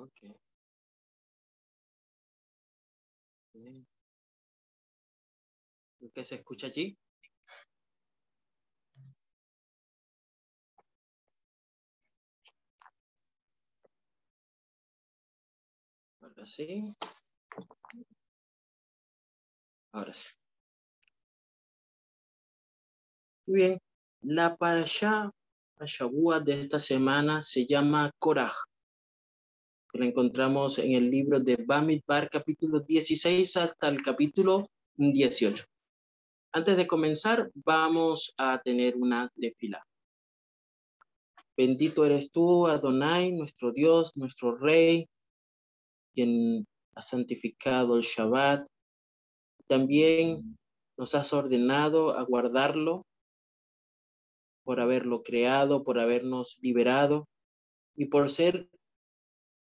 Ok. Bien. ¿Qué se escucha allí? Ahora sí. Ahora sí. Muy bien. La parasha, Shabua de esta semana se llama Korah. La encontramos en el libro de Bamidbar, capítulo 16 hasta el capítulo 18. Antes de comenzar, vamos a tener una desfila. Bendito eres tú, Adonai, nuestro Dios, nuestro Rey, quien ha santificado el Shabbat. También nos has ordenado a guardarlo por haberlo creado, por habernos liberado y por ser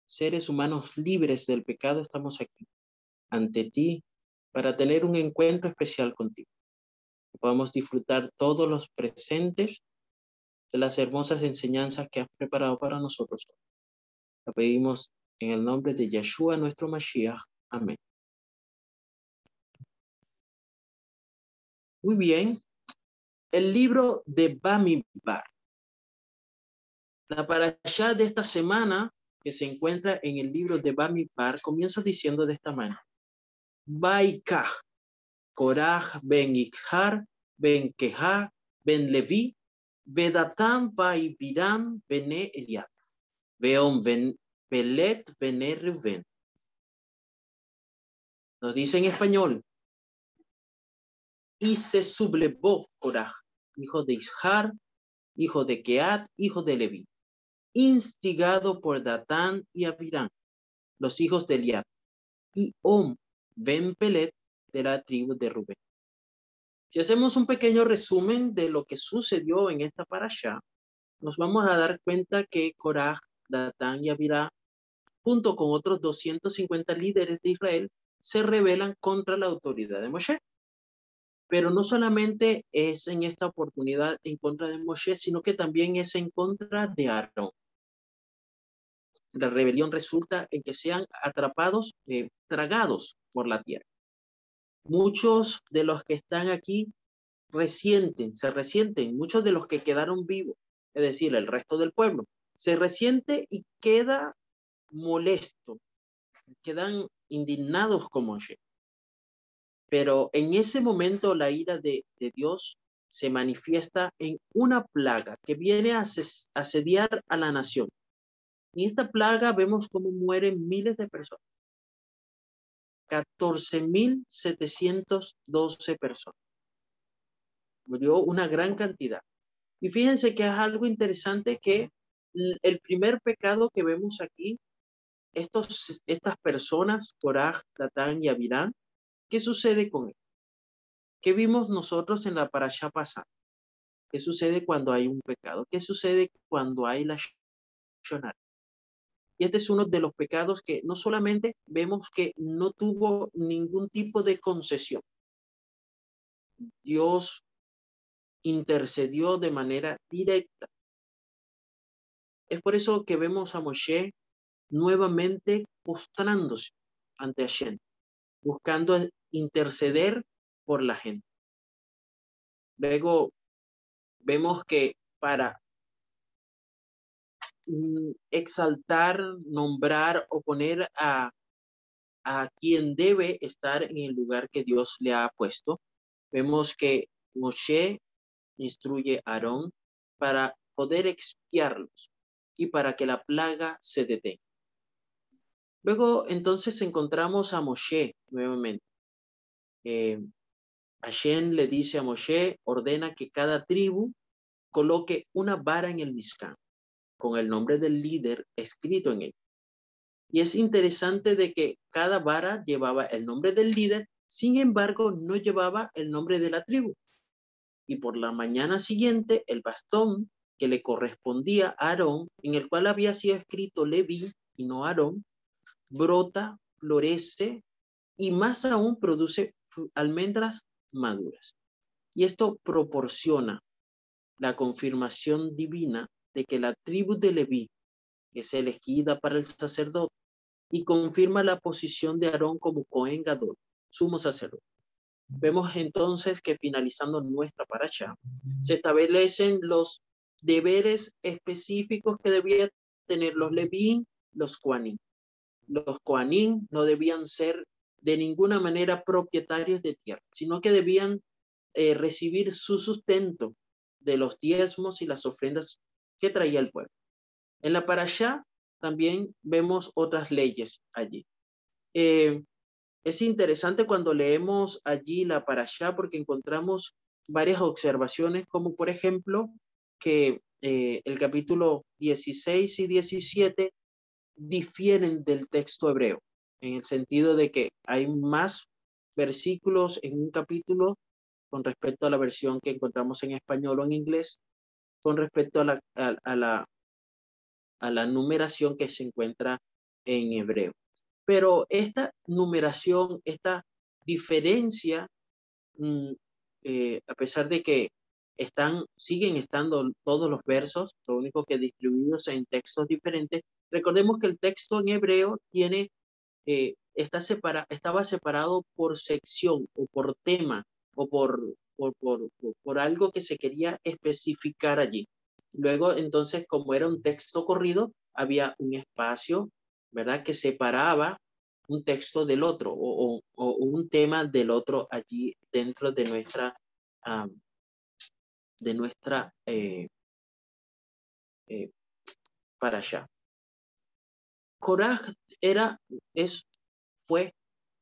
seres humanos libres del pecado, estamos aquí ante ti para tener un encuentro especial contigo. podamos disfrutar todos los presentes de las hermosas enseñanzas que has preparado para nosotros. Lo pedimos en el nombre de Yeshua, nuestro Mashiach. Amén. Muy bien. El libro de Bamidbar. La parasha de esta semana que se encuentra en el libro de Bamidbar comienza diciendo de esta manera. Baikah, Korah ben Ikhar, ben Keha, ben Levi, Vedatan Vaibiram bene Eliab, Veon ben Pelet bene Reuben. Nos dice en español, y se sublevó Korah, hijo de Ishar, hijo de Keat, hijo de Levi, instigado por Datán y Abirán, los hijos de Eliab, y Om ben Pelet de la tribu de Rubén. Si hacemos un pequeño resumen de lo que sucedió en esta parasha, nos vamos a dar cuenta que Korah, Datán y Abirán, junto con otros 250 líderes de Israel, se rebelan contra la autoridad de Moshe. Pero no solamente es en esta oportunidad en contra de Moshe, sino que también es en contra de Aarón. La rebelión resulta en que sean atrapados, eh, tragados por la tierra. Muchos de los que están aquí resienten, se resienten, muchos de los que quedaron vivos, es decir, el resto del pueblo, se resiente y queda molesto, quedan indignados como Moshe. Pero en ese momento la ira de, Dios se manifiesta en una plaga que viene a asediar a la nación. En esta plaga vemos cómo mueren miles de personas. 14.712 personas. Murió una gran cantidad. Y fíjense que es algo interesante que el primer pecado que vemos aquí, estos, estas personas, Korah, Tatán y Abirán, ¿Qué sucede con él? ¿Qué vimos nosotros en la parasha pasada? ¿Qué sucede cuando hay un pecado? ¿Qué sucede cuando hay la shonara? Y este es uno de los pecados que no solamente vemos que no tuvo ningún tipo de concesión. Dios intercedió de manera directa. Es por eso que vemos a Moshe nuevamente postrándose ante Hashem, buscando interceder por la gente. Luego vemos que para exaltar, nombrar o poner a, a quien debe estar en el lugar que Dios le ha puesto, vemos que Moshe instruye a Aarón para poder expiarlos y para que la plaga se detenga. Luego entonces encontramos a Moshe nuevamente. Eh, Hashem le dice a Moshe, ordena que cada tribu coloque una vara en el Mizcán con el nombre del líder escrito en él. Y es interesante de que cada vara llevaba el nombre del líder, sin embargo, no llevaba el nombre de la tribu. Y por la mañana siguiente, el bastón que le correspondía a Aarón, en el cual había sido escrito Leví y no Aarón, brota, florece y más aún produce almendras maduras. Y esto proporciona la confirmación divina de que la tribu de Leví es elegida para el sacerdote y confirma la posición de Aarón como Cohen Gadol, sumo sacerdote. Vemos entonces que finalizando nuestra paracha, se establecen los deberes específicos que debían tener los Levín, los Koanim. Los Koanim no debían ser de ninguna manera propietarios de tierra, sino que debían eh, recibir su sustento de los diezmos y las ofrendas que traía el pueblo. En la parasha también vemos otras leyes allí. Eh, es interesante cuando leemos allí la parasha porque encontramos varias observaciones, como por ejemplo que eh, el capítulo 16 y 17 difieren del texto hebreo, en el sentido de que hay más versículos en un capítulo con respecto a la versión que encontramos en español o en inglés, con respecto a la, a, la, a la numeración que se encuentra en hebreo. Pero esta numeración, esta diferencia, mm, eh, a pesar de que están, siguen estando todos los versos, lo único que distribuidos en textos diferentes, recordemos que el texto en hebreo tiene, eh, está separa, estaba separado por sección o por tema o por, por, por, por algo que se quería especificar allí. Luego, entonces, como era un texto corrido, había un espacio, ¿verdad?, que separaba un texto del otro o, o, un tema del otro allí dentro de nuestra, de nuestra eh, eh, para allá. Coraj era, es, fue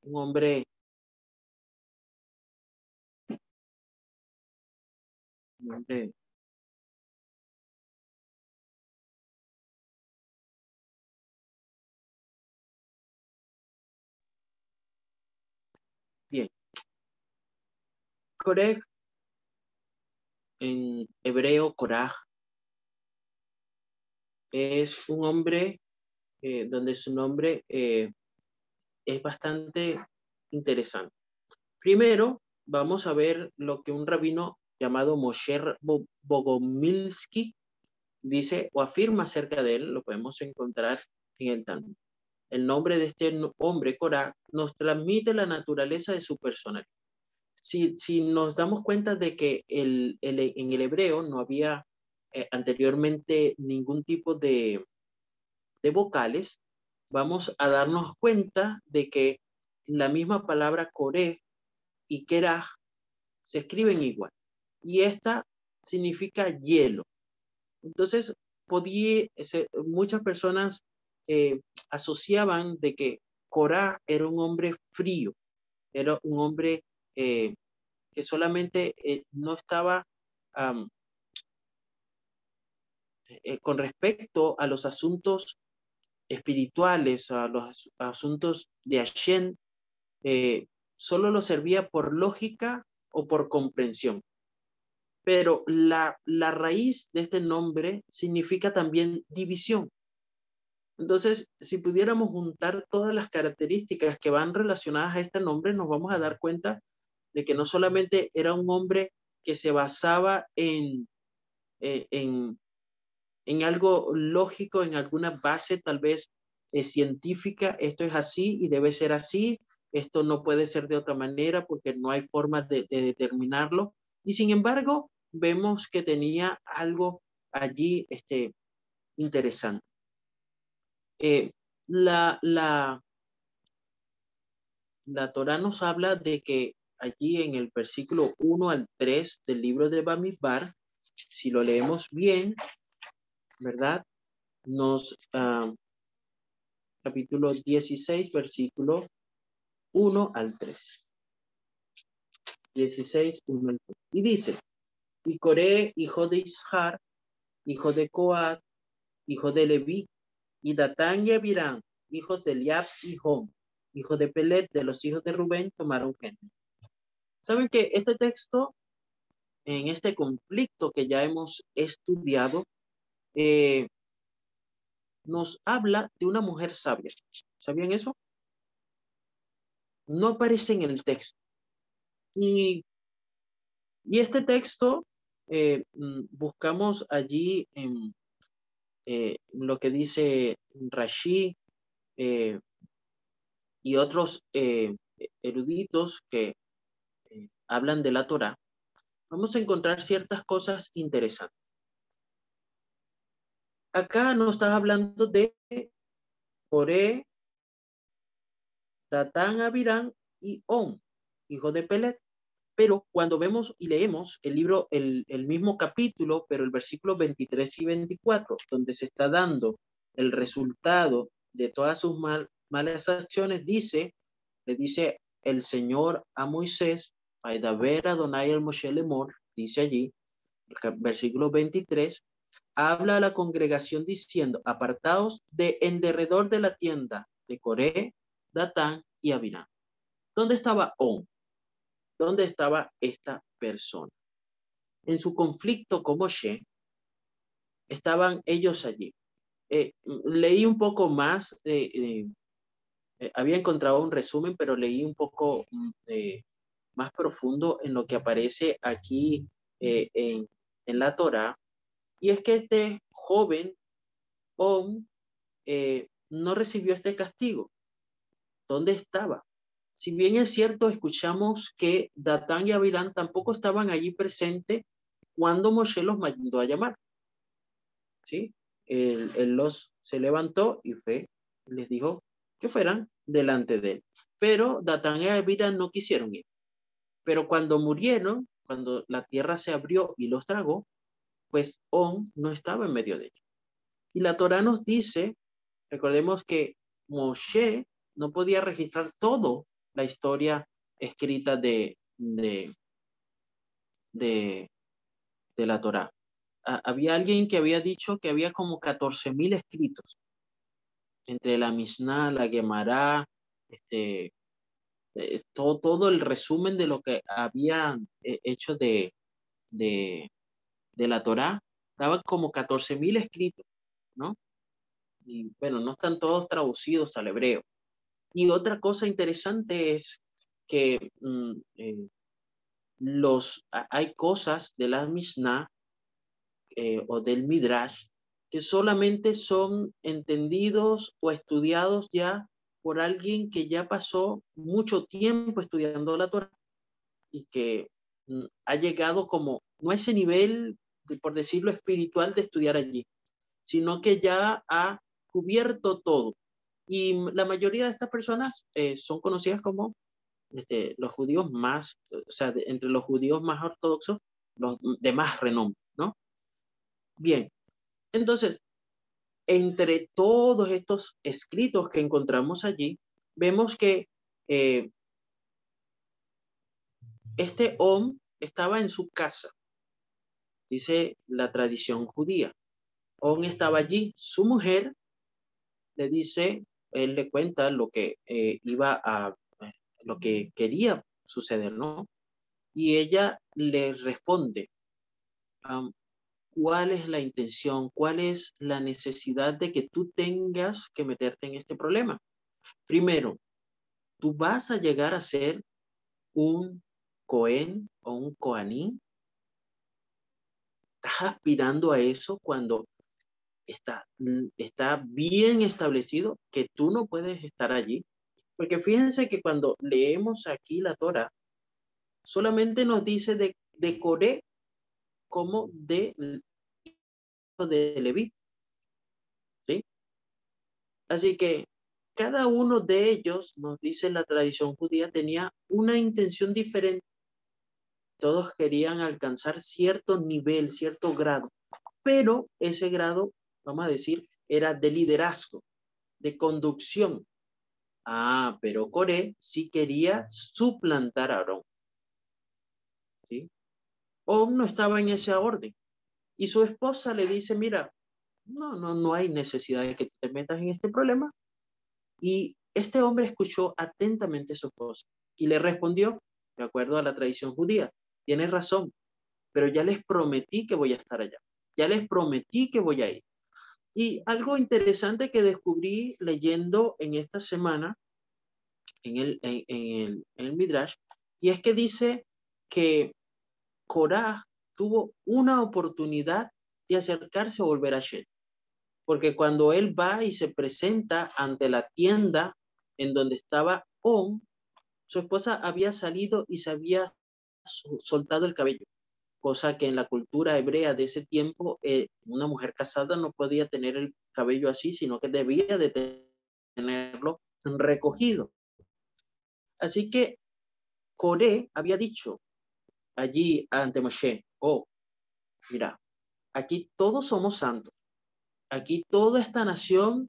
un hombre Bien. Koreh, en hebreo, Korah, es un hombre eh, donde su nombre eh, es bastante interesante. Primero, vamos a ver lo que un rabino llamado Moshe Bogomilsky dice o afirma acerca de él, lo podemos encontrar en el Talmud. El nombre de este hombre, Korah, nos transmite la naturaleza de su personalidad. Si, si nos damos cuenta de que el, en el hebreo no había eh, anteriormente ningún tipo de, de vocales, vamos a darnos cuenta de que la misma palabra Coré y Kerah se escriben igual y esta significa hielo. Entonces, podía, muchas personas eh, asociaban de que Corá era un hombre frío, era un hombre eh, que solamente eh, no estaba con respecto a los asuntos espirituales, a los asuntos de Hashem, solo lo servía por lógica o por comprensión pero la, la raíz de este nombre significa también división. Entonces, si pudiéramos juntar todas las características que van relacionadas a este nombre, nos vamos a dar cuenta de que no solamente era un hombre que se basaba en, eh, en, en algo lógico, en alguna base tal vez eh, científica, esto es así y debe ser así, esto no puede ser de otra manera porque no hay forma de, de determinarlo. Y sin embargo, vemos que tenía algo allí este, interesante. Eh, la, la, la Torah nos habla de que allí en el versículo 1 al 3 del libro de Bamidbar, si lo leemos bien, ¿verdad? Nos, ah, capítulo 16, versículo 1 al 3. 16, 1 al 3. Y dice, y Coré, hijo de Ishar, hijo de Coat, hijo de Leví, y Datán y Abirán, hijos de Eliab y Hom, hijo de Pelet, de los hijos de Rubén, tomaron gente. Saben que este texto, en este conflicto que ya hemos estudiado, eh, nos habla de una mujer sabia. ¿Sabían eso? No aparece en el texto. Y, y este texto eh, mm, buscamos allí en eh, lo que dice Rashi, eh, y otros eruditos que hablan de la Torah, vamos a encontrar ciertas cosas interesantes. Acá nos está hablando de Coré, Datán, Abirán y On, hijo de Pelet. Pero cuando vemos y leemos el libro, el, mismo capítulo, pero el versículo 23 y 24, donde se está dando el resultado de todas sus malas acciones, dice, le dice el Señor a Moisés, ver Adonai el Moshe Lemor, dice allí, versículo 23, habla a la congregación diciendo, apartados de en derredor de la tienda de Coré, Datán y Abirán. ¿Dónde estaba On? ¿Dónde estaba esta persona? En su conflicto con Moshe, estaban ellos allí. Eh, leí un poco más, eh, había encontrado un resumen, pero leí un poco mm, más profundo en lo que aparece aquí eh, en, en, la Torah. Y es que este joven, On, no recibió este castigo. ¿Dónde estaba? Si bien es cierto, escuchamos que Datán y Abilán tampoco estaban allí presentes cuando Moshe los mandó a llamar. ¿Sí? Él, los se levantó y fue, les dijo que fueran delante de él. Pero Datán y Abilán no quisieron ir. Pero cuando murieron, cuando la tierra se abrió y los tragó, pues On no estaba en medio de ellos. Y la Torah nos dice, recordemos que Moshe no podía registrar todo la historia escrita de, de, de, la Torá. había alguien que había dicho que había como 14.000 escritos entre la Mishnah, la Gemara, este, eh, todo, todo el resumen de lo que había eh, hecho de, de, de la Torá, daba como 14.000 escritos, ¿no? Y bueno, no están todos traducidos al hebreo. Y otra cosa interesante es que mm, eh, los, hay cosas de la Mishnah eh, o del Midrash que solamente son entendidos o estudiados ya por alguien que ya pasó mucho tiempo estudiando la Torah y que mm, ha llegado como, no a ese nivel, por decirlo espiritual, de estudiar allí, sino que ya ha cubierto todo. Y la mayoría de estas personas eh, son conocidas como este, los judíos más, o sea, entre los judíos más ortodoxos, los de más renombre, ¿no? Bien, entonces, entre todos estos escritos que encontramos allí, vemos que eh, este hombre estaba en su casa, dice la tradición judía. On estaba allí, su mujer le dice, él le cuenta lo que eh, iba a, lo que quería suceder, ¿no? Y ella le responde, ¿cuál es la intención? ¿Cuál es la necesidad de que tú tengas que meterte en este problema? Primero, tú vas a llegar a ser un Cohen o un Coanín. ¿Estás aspirando a eso cuando está, mm, está bien establecido que tú no puedes estar allí. Porque fíjense que cuando leemos aquí la Torah, solamente nos dice de, de Coré como de, de Leví. ¿Sí? Así que cada uno de ellos, nos dice la tradición judía, tenía una intención diferente. Todos querían alcanzar cierto nivel, cierto grado, pero ese grado vamos a decir, era de liderazgo, de conducción. Ah, pero Coré sí quería suplantar a Aarón. ¿Sí? O no estaba en esa orden. Y su esposa le dice, mira, no, no, no hay necesidad de que te metas en este problema. Y este hombre escuchó atentamente a su esposa y le respondió, de acuerdo a la tradición judía, tienes razón, pero ya les prometí que voy a estar allá. Ya les prometí que voy a ir. Y algo interesante que descubrí leyendo en esta semana en el, en, el, Midrash, y es que dice que Korah tuvo una oportunidad de acercarse a volver a Shem. Porque cuando él va y se presenta ante la tienda en donde estaba On, su esposa había salido y se había soltado el cabello, cosa que en la cultura hebrea de ese tiempo, eh, una mujer casada no podía tener el cabello así, sino que debía de tenerlo recogido. Así que Coré había dicho allí ante Moshe, oh, mira, aquí todos somos santos, aquí toda esta nación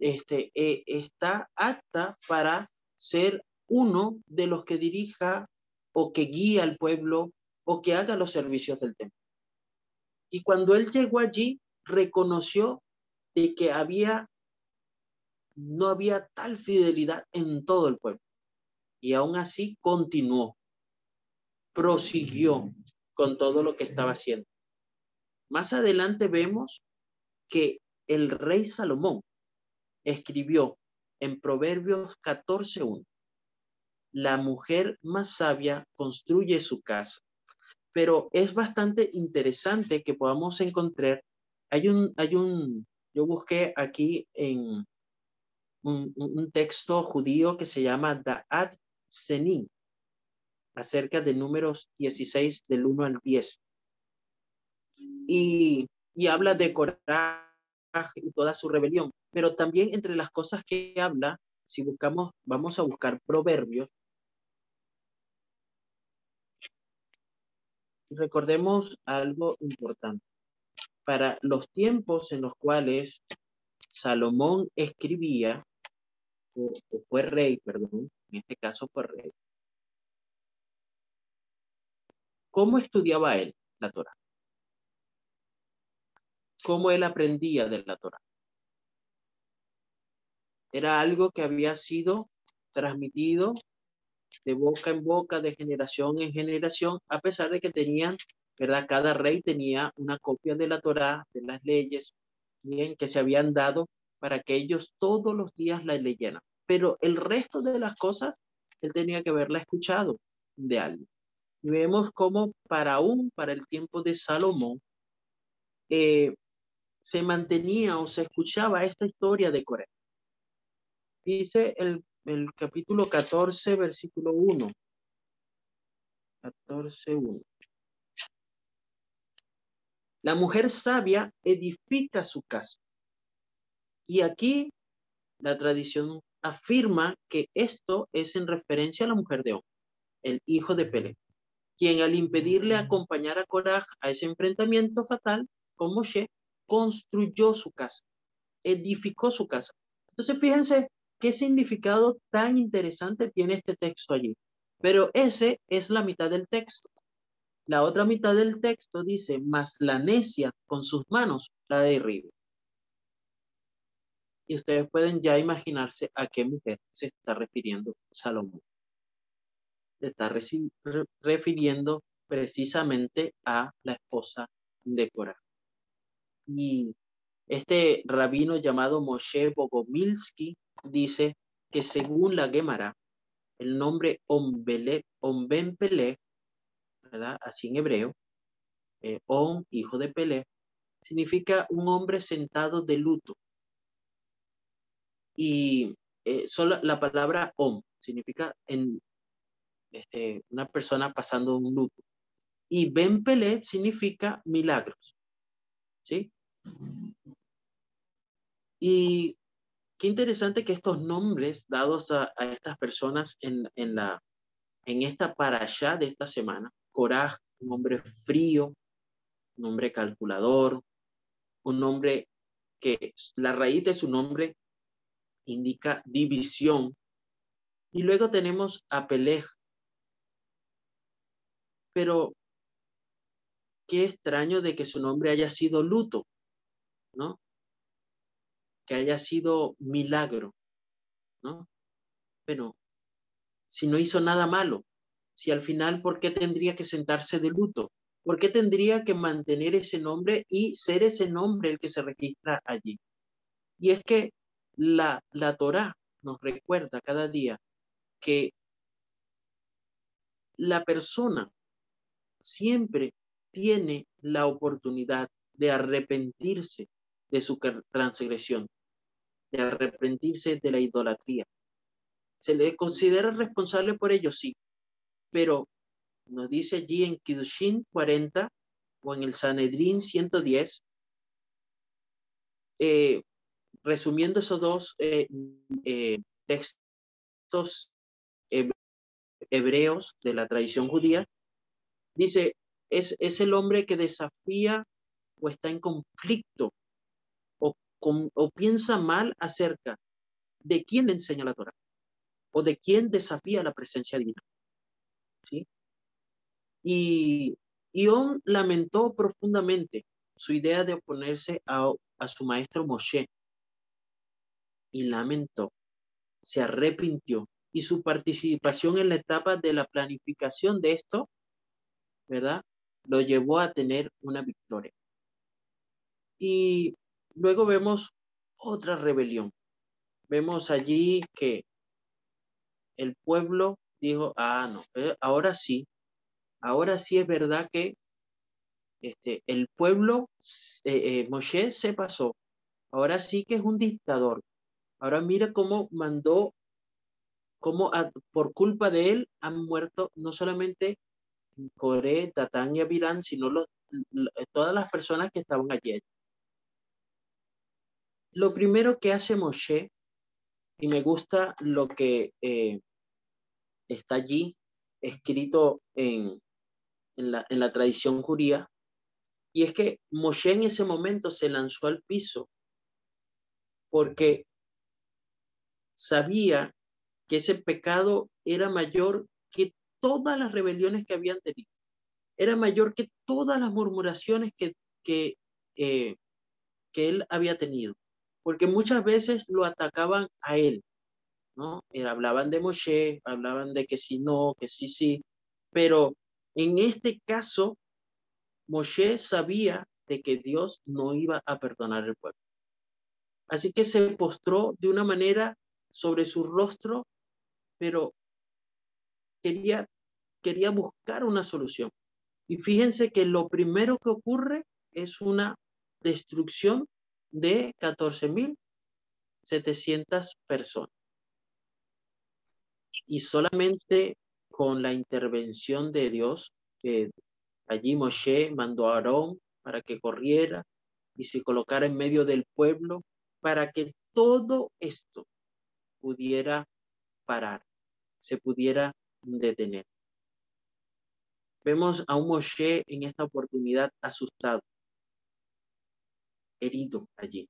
este, eh, está apta para ser uno de los que dirija o que guía al pueblo o que haga los servicios del templo. Y cuando él llegó allí, reconoció de que había, no había tal fidelidad en todo el pueblo. Y aún así continuó, prosiguió con todo lo que estaba haciendo. Más adelante vemos que el rey Salomón escribió en Proverbios 14.1, la mujer más sabia construye su casa. Pero es bastante interesante que podamos encontrar, hay un, hay un, yo busqué aquí en un, texto judío que se llama Da'at Senin, acerca de números 16 del 1 al 10. Y, y habla de coraje y toda su rebelión. Pero también entre las cosas que habla, si buscamos, vamos a buscar proverbios. Recordemos algo importante. Para los tiempos en los cuales Salomón escribía, o, fue rey, perdón, en este caso fue rey, ¿cómo estudiaba él la Torah? ¿Cómo él aprendía de la Torah? Era algo que había sido transmitido de boca en boca, de generación en generación, a pesar de que tenían, ¿verdad? Cada rey tenía una copia de la Torá, de las leyes, bien, que se habían dado para que ellos todos los días la leyeran. Pero el resto de las cosas, él tenía que haberla escuchado de alguien. Y vemos cómo para aún, para el tiempo de Salomón, eh, se mantenía o se escuchaba esta historia de Corea. Dice el, el capítulo 14, versículo 1. 14, 1. La mujer sabia edifica su casa. Y aquí la tradición afirma que esto es en referencia a la mujer de O, el hijo de Pele, quien al impedirle acompañar a Korah a ese enfrentamiento fatal con Moshe, construyó su casa, edificó su casa. Entonces, fíjense ¿Qué significado tan interesante tiene este texto allí? Pero ese es la mitad del texto. La otra mitad del texto dice, mas la necia con sus manos la derriba. Y ustedes pueden ya imaginarse a qué mujer se está refiriendo Salomón. Se está refiriendo precisamente a la esposa de Cora. Y este rabino llamado Moshe Bogomilsky dice que según la Gemara, el nombre Omben Pele, ¿verdad? Así en hebreo, eh, hijo de Pele, significa un hombre sentado de luto. Y eh, solo la palabra Om significa en, este, una persona pasando un luto. Y Ben Pele significa milagros. ¿Sí? Y qué interesante que estos nombres dados a, estas personas en, en, la, en esta allá de esta semana, Coraj, un hombre frío, un hombre calculador, un hombre que la raíz de su nombre indica división. Y luego tenemos a Pelej. Pero qué extraño de que su nombre haya sido luto, ¿no? Que haya sido milagro, ¿no? Pero si no hizo nada malo, si al final, ¿por qué tendría que sentarse de luto? ¿Por qué tendría que mantener ese nombre y ser ese nombre el que se registra allí? Y es que la, la Torah nos recuerda cada día que la persona siempre tiene la oportunidad de arrepentirse de su transgresión de arrepentirse de la idolatría. ¿Se le considera responsable por ello? Sí. Pero nos dice allí en Kidushin 40 o en el Sanedrín 110, eh, resumiendo esos dos eh, eh, textos hebreos de la tradición judía, dice, es, es el hombre que desafía o está en conflicto o, piensa mal acerca de quién enseña la Torah o de quién desafía la presencia divina. ¿Sí? Y Ion lamentó profundamente su idea de oponerse a, a su maestro Moshe y lamentó, se arrepintió y su participación en la etapa de la planificación de esto, ¿verdad? Lo llevó a tener una victoria. Y luego vemos otra rebelión. Vemos allí que el pueblo dijo, ah, no, eh, ahora sí, ahora sí es verdad que este, el pueblo, eh, eh, Moshe se pasó, ahora sí que es un dictador. Ahora mira cómo mandó, cómo por culpa de él han muerto no solamente Coré, Tatán y Abirán, sino los, todas las personas que estaban allí. Lo primero que hace Moshe, y me gusta lo que está allí escrito en, en, la, en la tradición judía, y es que Moshe en ese momento se lanzó al piso porque sabía que ese pecado era mayor que todas las rebeliones que habían tenido. Era mayor que todas las murmuraciones que, que, eh, que él había tenido. Porque muchas veces lo atacaban a él. ¿no? hablaban de Moshe, hablaban de que sí, no, que sí, sí, pero en este caso, Moshe sabía de que Dios no iba a perdonar el pueblo. Así que se postró de una manera sobre su rostro, pero quería, quería buscar una solución. Y fíjense que lo primero que ocurre es una destrucción de 14.700 personas y solamente con la intervención de Dios, allí Moshe mandó a Aarón para que corriera y se colocara en medio del pueblo para que todo esto pudiera parar, se pudiera detener. Vemos a un Moshe en esta oportunidad asustado, herido allí.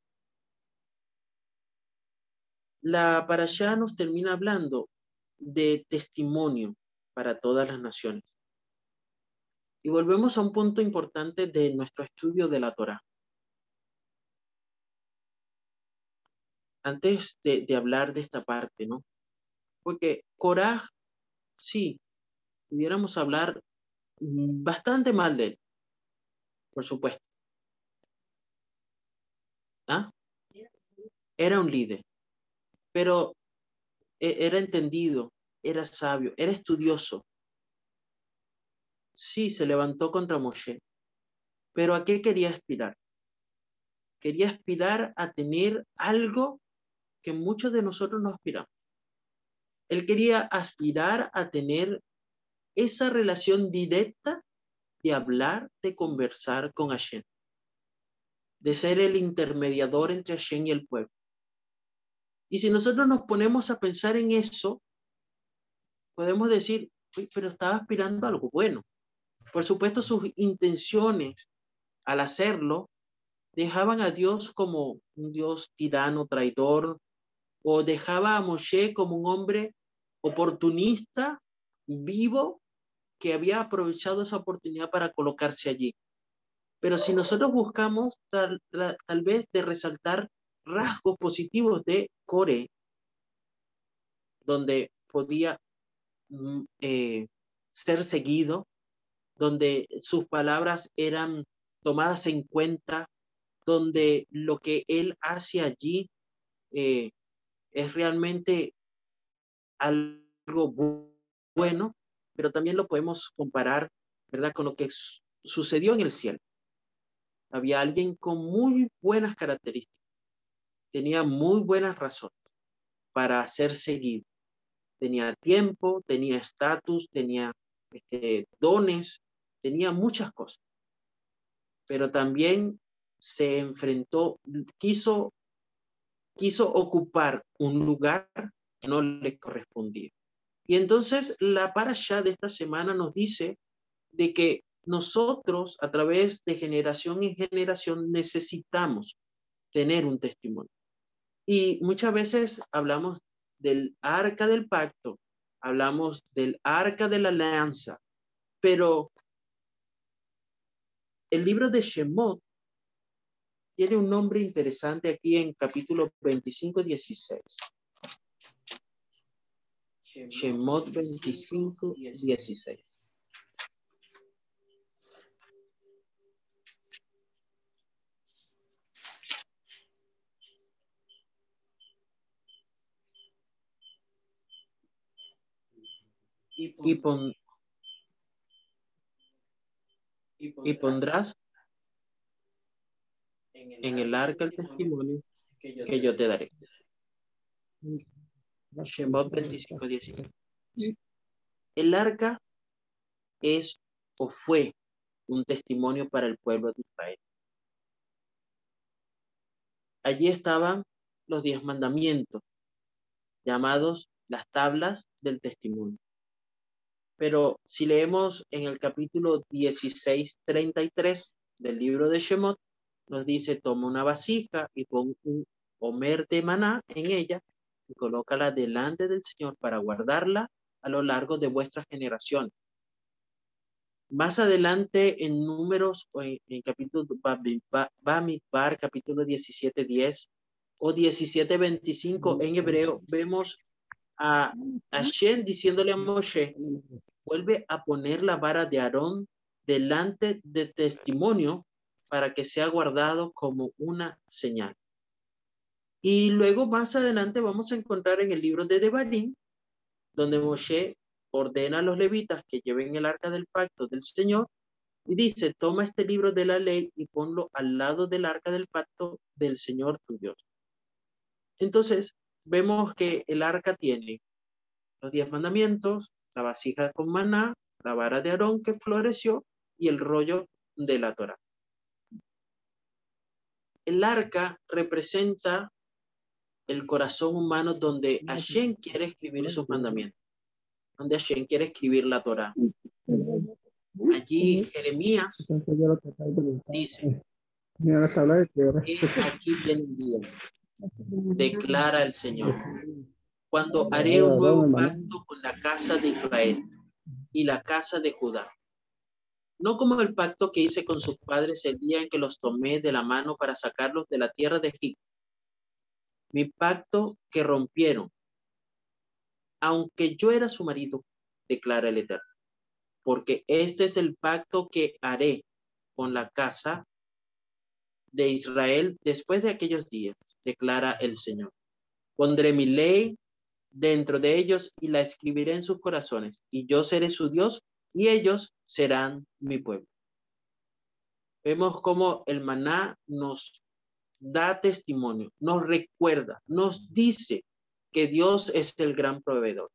La parasha nos termina hablando de testimonio para todas las naciones. Y volvemos a un punto importante de nuestro estudio de la Torah. Antes de, hablar de esta parte, ¿no? Porque Coraj, sí, pudiéramos hablar bastante mal de él, por supuesto. ¿Ah? Era un líder, pero e-, era entendido, era sabio, era estudioso. Sí, se levantó contra Moshe, pero ¿a qué quería aspirar? Quería aspirar a tener algo que muchos de nosotros no aspiramos. Él quería aspirar a tener esa relación directa de hablar, de conversar con Hashem, de ser el intermediador entre Hashem y el pueblo. Y si nosotros nos ponemos a pensar en eso, podemos decir, pero estaba aspirando a algo bueno. Por supuesto, sus intenciones al hacerlo dejaban a Dios como un Dios tirano, traidor, o dejaba a Moshe como un hombre oportunista, vivo, que había aprovechado esa oportunidad para colocarse allí. Pero si nosotros buscamos tal, tal vez de resaltar rasgos positivos de Core, donde podía mm, eh, ser seguido, donde sus palabras eran tomadas en cuenta, donde lo que él hace allí eh, es realmente algo bueno, pero también lo podemos comparar, ¿verdad?, con lo que sucedió en el cielo. Había alguien con muy buenas características tenía muy buenas razones para ser seguido. tenía tiempo, tenía estatus, tenía este, dones, tenía muchas cosas. Pero también se enfrentó, quiso, quiso ocupar un lugar que no le correspondía. Y entonces la parasha de esta semana nos dice de que nosotros a través de generación en generación necesitamos tener un testimonio. Y muchas veces hablamos del arca del pacto, hablamos del arca de la alianza, pero el libro de Shemot tiene un nombre interesante aquí en capítulo 25, 16. Shemot 25, 16. Y, pon, y pondrás en el arca el testimonio que yo te daré. Shemot 25, 16. El arca es o fue un testimonio para el pueblo de Israel. Allí estaban los diez mandamientos, llamados las tablas del testimonio. Pero si leemos en el capítulo 16, 33 del libro de Shemot, nos dice, toma una vasija y pon un homer de maná en ella y colócala delante del Señor para guardarla a lo largo de vuestras generaciones. Más adelante en números, en, en capítulo Bamidbar, capítulo 17, 10 o 17, 25 en hebreo, vemos a Hashem diciéndole a Moshe, vuelve a poner la vara de Aarón delante de testimonio para que sea guardado como una señal. Y luego más adelante vamos a encontrar en el libro de Devarim, donde Moshe ordena a los levitas que lleven el arca del pacto del Señor y dice, toma este libro de la ley y ponlo al lado del arca del pacto del Señor tu Dios. Entonces, vemos que el arca tiene los diez mandamientos, la vasija con maná, la vara de Aarón que floreció y el rollo de la Torah. El arca representa el corazón humano donde Hashem quiere escribir sus mandamientos, donde Hashem quiere escribir la Torah. Allí Jeremías dice, aquí vienen días declara el Señor, cuando haré un nuevo pacto con la casa de Israel y la casa de Judá. No como el pacto que hice con sus padres el día en que los tomé de la mano para sacarlos de la tierra de Egipto. Mi pacto que rompieron, aunque yo era su marido, declara el Eterno. Porque este es el pacto que haré con la casa de Israel después de aquellos días, declara el Señor. Pondré mi ley dentro de ellos y la escribiré en sus corazones, y yo seré su Dios y ellos serán mi pueblo. Vemos cómo el maná nos da testimonio, nos recuerda, nos dice que Dios es el gran proveedor.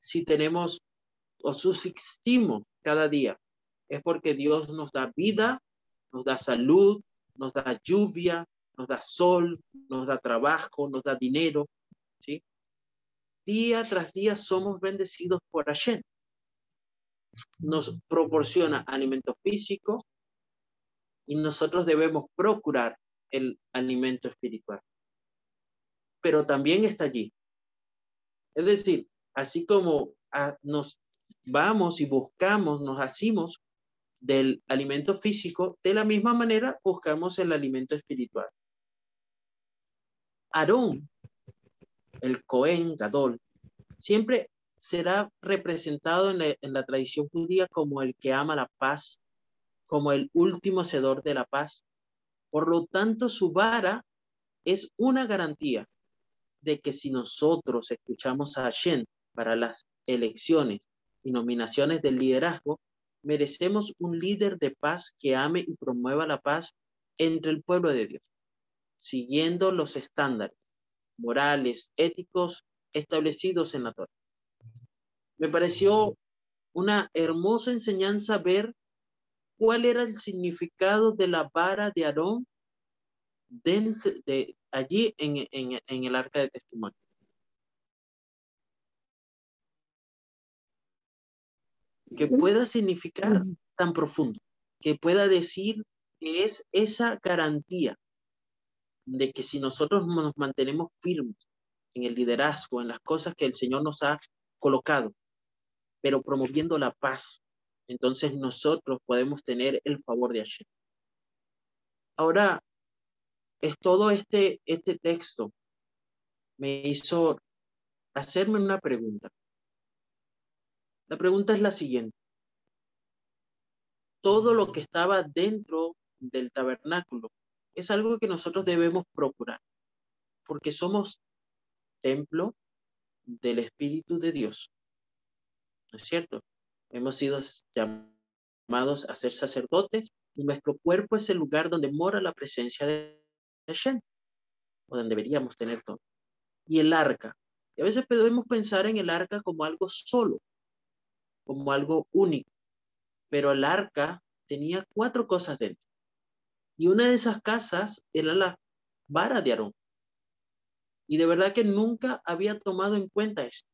Si tenemos o subsistimos cada día, es porque Dios nos da vida, nos da salud, nos da lluvia, nos da sol, nos da trabajo, nos da dinero, ¿sí? Día tras día somos bendecidos por Hashem. Nos proporciona alimento físico y nosotros debemos procurar el alimento espiritual. Pero también está allí. Es decir, así como ah, nos vamos y buscamos, nos hacemos del alimento físico, de la misma manera buscamos el alimento espiritual. Aarón, el Cohen Gadol, siempre será representado en la, tradición judía como el que ama la paz, como el último hacedor de la paz. Por lo tanto, su vara es una garantía de que si nosotros escuchamos a Hashem para las elecciones y nominaciones del liderazgo, merecemos un líder de paz que ame y promueva la paz entre el pueblo de Dios, siguiendo los estándares morales, éticos establecidos en la Torah. Me pareció una hermosa enseñanza ver cuál era el significado de la vara de Aarón de allí en el arca de testimonio. Que pueda significar tan profundo, que pueda decir que es esa garantía de que si nosotros nos mantenemos firmes en el liderazgo, en las cosas que el Señor nos ha colocado, pero promoviendo la paz, entonces nosotros podemos tener el favor de Hashem. Ahora, es todo este, este texto me hizo hacerme una pregunta. La pregunta es la siguiente. Todo lo que estaba dentro del tabernáculo es algo que nosotros debemos procurar, porque somos templo del Espíritu de Dios. ¿No es cierto? Hemos sido llamados a ser sacerdotes y nuestro cuerpo es el lugar donde mora la presencia de Hashem, o donde deberíamos tener todo. Y el arca. Y a veces podemos pensar en el arca como algo solo, como algo único, pero el arca tenía cuatro cosas dentro. Y una de esas casas era la vara de Aarón. Y de verdad que nunca había tomado en cuenta esto,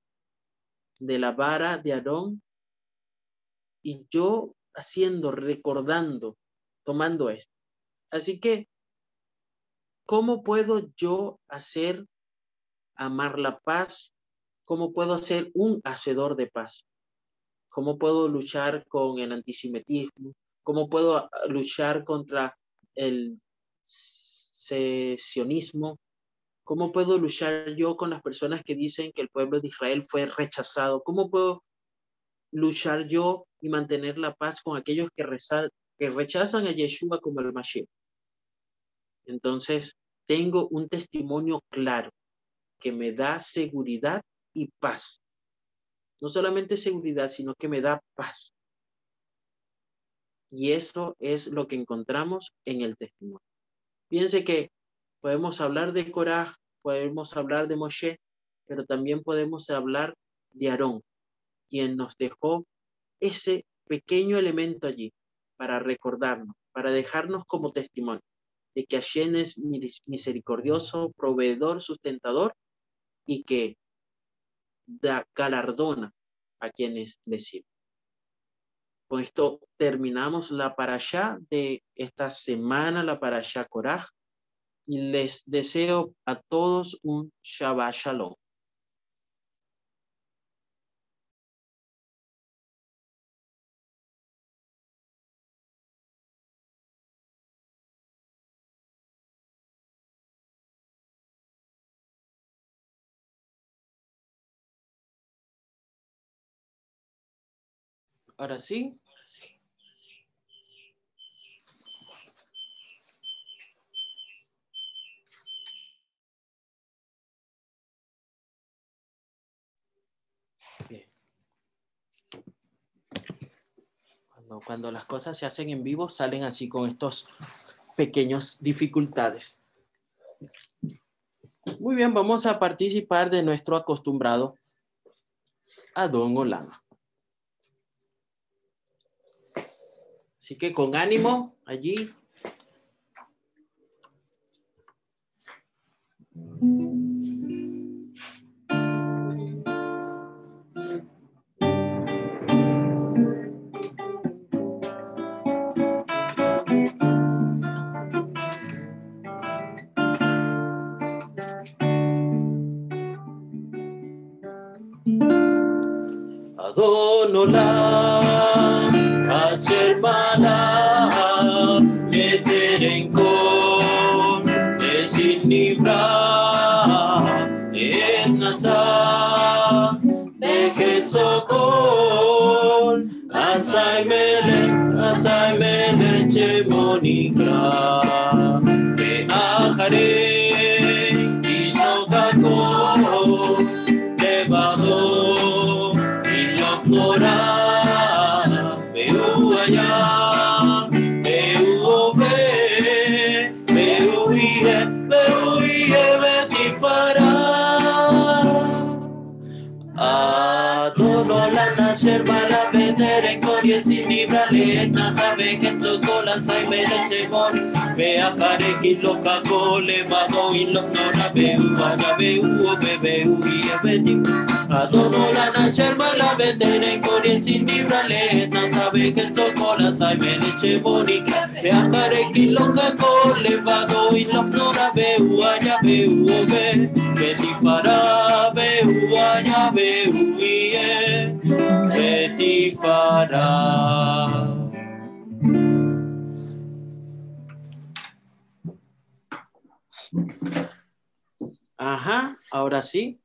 de la vara de Aarón. Y yo haciendo, recordando, tomando esto. Así que, ¿cómo puedo yo hacer amar la paz? ¿Cómo puedo ser un hacedor de paz? ¿Cómo puedo luchar con el antisemitismo? ¿Cómo puedo luchar contra el secesionismo? ¿Cómo puedo luchar yo con las personas que dicen que el pueblo de Israel fue rechazado? ¿Cómo puedo luchar yo y mantener la paz con aquellos que, que rechazan a Yeshua como el Mashiach? Entonces, tengo un testimonio claro que me da seguridad y paz. No solamente seguridad, sino que me da paz. Y eso es lo que encontramos en el testimonio. Piense que podemos hablar de Coraj, podemos hablar de Moshe, pero también podemos hablar de Aarón, quien nos dejó ese pequeño elemento allí para recordarnos, para dejarnos como testimonio de que Hashem es misericordioso, proveedor, sustentador y que da galardona a quienes le sirven. Con esto terminamos la parasha de esta semana, la parasha Korah, y les deseo a todos un Shabbat Shalom. Ahora sí. Cuando, las cosas se hacen en vivo, salen así con estos pequeños dificultades. Muy bien, vamos a participar de nuestro acostumbrado Adón Olama. Así que con ánimo allí. Sherba la vedere corie si libra letna sabe che alabanza y me da chebón. Me apare que loca cole, vado y los tora beu, vaya beu, o bebeu y beti, Adono la nancharma la vendera y corien sin librale, tan sabe que en socola sai me le chebón. Me apare que loca cole, vado y los tora beu, vaya beu, o be, beti fará beu, vaya beu y eh, e, beti fará. Ajá, ahora sí.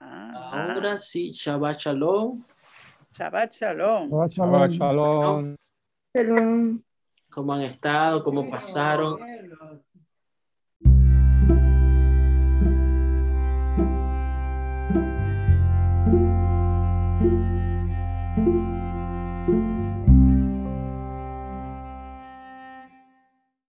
Ahora sí, Shabbat Shalom. Shabbat Shalom. Shabbat Shalom. ¿Cómo han estado? ¿Cómo pasaron?